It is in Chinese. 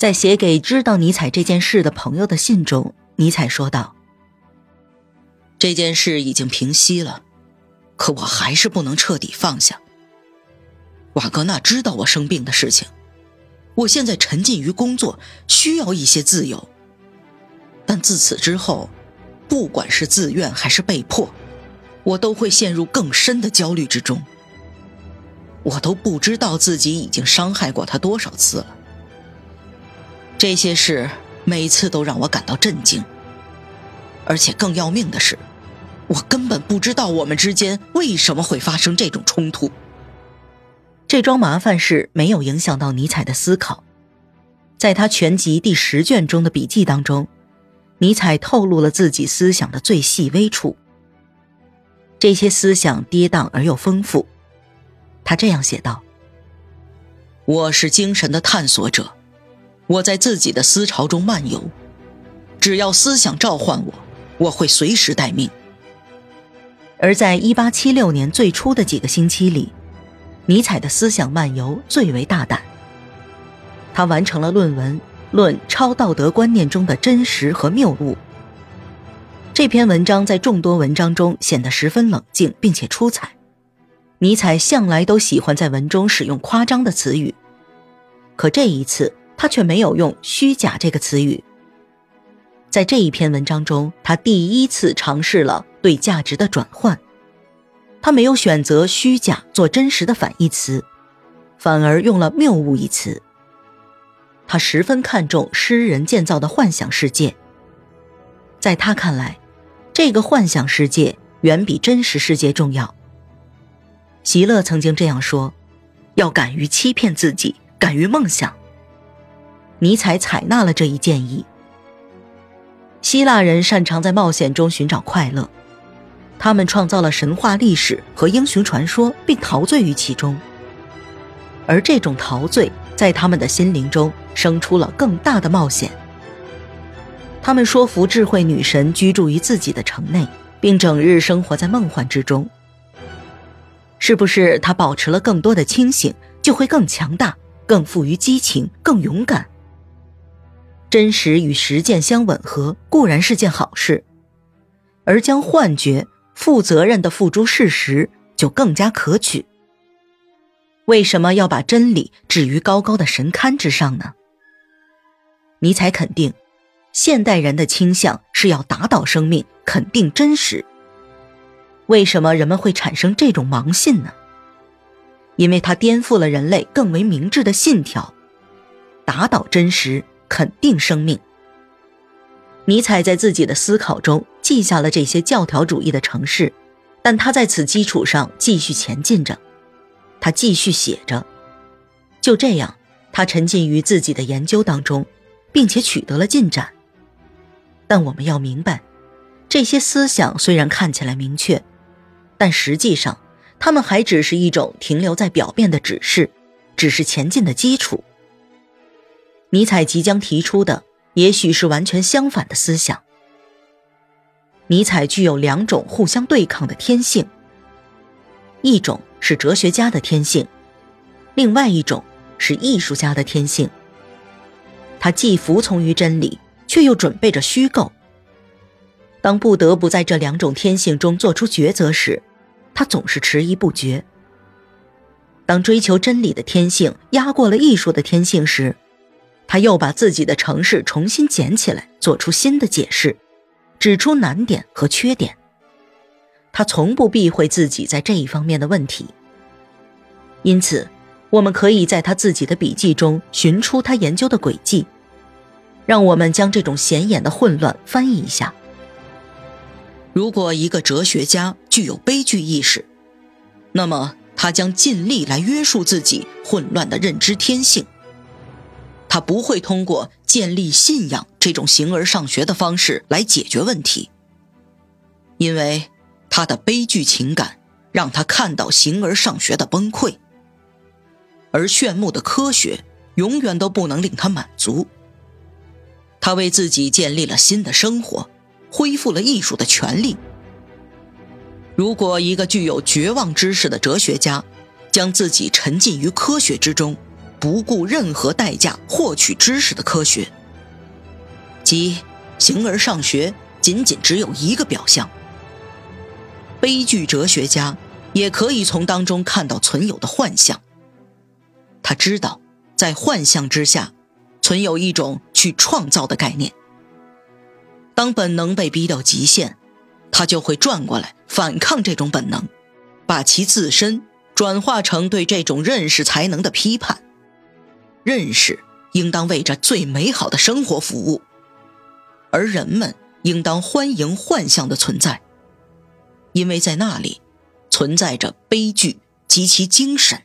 在写给知道尼采这件事的朋友的信中，尼采说道：“这件事已经平息了，可我还是不能彻底放下。瓦格纳知道我生病的事情，我现在沉浸于工作，需要一些自由。但自此之后，不管是自愿还是被迫，我都会陷入更深的焦虑之中。我都不知道自己已经伤害过他多少次了。”这些事每次都让我感到震惊，而且更要命的是，我根本不知道我们之间为什么会发生这种冲突。这桩麻烦事没有影响到尼采的思考，在他全集第十卷中的笔记当中，尼采透露了自己思想的最细微处。这些思想跌宕而又丰富，他这样写道：“我是精神的探索者。”我在自己的思潮中漫游，只要思想召唤我，我会随时待命。而在一八七六年最初的几个星期里，尼采的思想漫游最为大胆。他完成了论文《论超道德观念中的真实和谬误》这篇文章，在众多文章中显得十分冷静并且出彩。尼采向来都喜欢在文中使用夸张的词语，可这一次。他却没有用“虚假”这个词语。在这一篇文章中，他第一次尝试了对价值的转换。他没有选择“虚假”做真实的反义词，反而用了“谬误”一词。他十分看重诗人建造的幻想世界。在他看来，这个幻想世界远比真实世界重要。席勒曾经这样说：“要敢于欺骗自己，敢于梦想。”尼采采纳了这一建议。希腊人擅长在冒险中寻找快乐，他们创造了神话历史和英雄传说，并陶醉于其中。而这种陶醉在他们的心灵中生出了更大的冒险。他们说服智慧女神居住于自己的城内，并整日生活在梦幻之中。是不是他保持了更多的清醒，就会更强大、更富于激情、更勇敢？真实与实践相吻合固然是件好事，而将幻觉负责任的付诸事实就更加可取。为什么要把真理置于高高的神龛之上呢？尼采肯定，现代人的倾向是要打倒生命，肯定真实。为什么人们会产生这种盲信呢？因为它颠覆了人类更为明智的信条：打倒真实。肯定生命。尼采在自己的思考中记下了这些教条主义的城市，但他在此基础上继续前进着，他继续写着。就这样，他沉浸于自己的研究当中，并且取得了进展。但我们要明白，这些思想虽然看起来明确，但实际上，他们还只是一种停留在表面的指示，只是前进的基础。尼采即将提出的，也许是完全相反的思想。尼采具有两种互相对抗的天性：一种是哲学家的天性，另外一种是艺术家的天性。他既服从于真理，却又准备着虚构。当不得不在这两种天性中做出抉择时，他总是迟疑不决。当追求真理的天性压过了艺术的天性时，他又把自己的城市重新捡起来，做出新的解释，指出难点和缺点。他从不避讳自己在这一方面的问题。因此，我们可以在他自己的笔记中寻出他研究的轨迹。让我们将这种显眼的混乱翻译一下：如果一个哲学家具有悲剧意识，那么他将尽力来约束自己混乱的认知天性。他不会通过建立信仰这种形而上学的方式来解决问题，因为他的悲剧情感让他看到形而上学的崩溃，而炫目的科学永远都不能令他满足。他为自己建立了新的生活，恢复了艺术的权利。如果一个具有绝望知识的哲学家将自己沉浸于科学之中，不顾任何代价获取知识的科学，即形而上学仅仅只有一个表象。悲剧哲学家也可以从当中看到存有的幻象。他知道，在幻象之下，存有一种去创造的概念。当本能被逼到极限，他就会转过来反抗这种本能，把其自身转化成对这种认识才能的批判。认识应当为着最美好的生活服务，而人们应当欢迎幻象的存在，因为在那里存在着悲剧及其精神。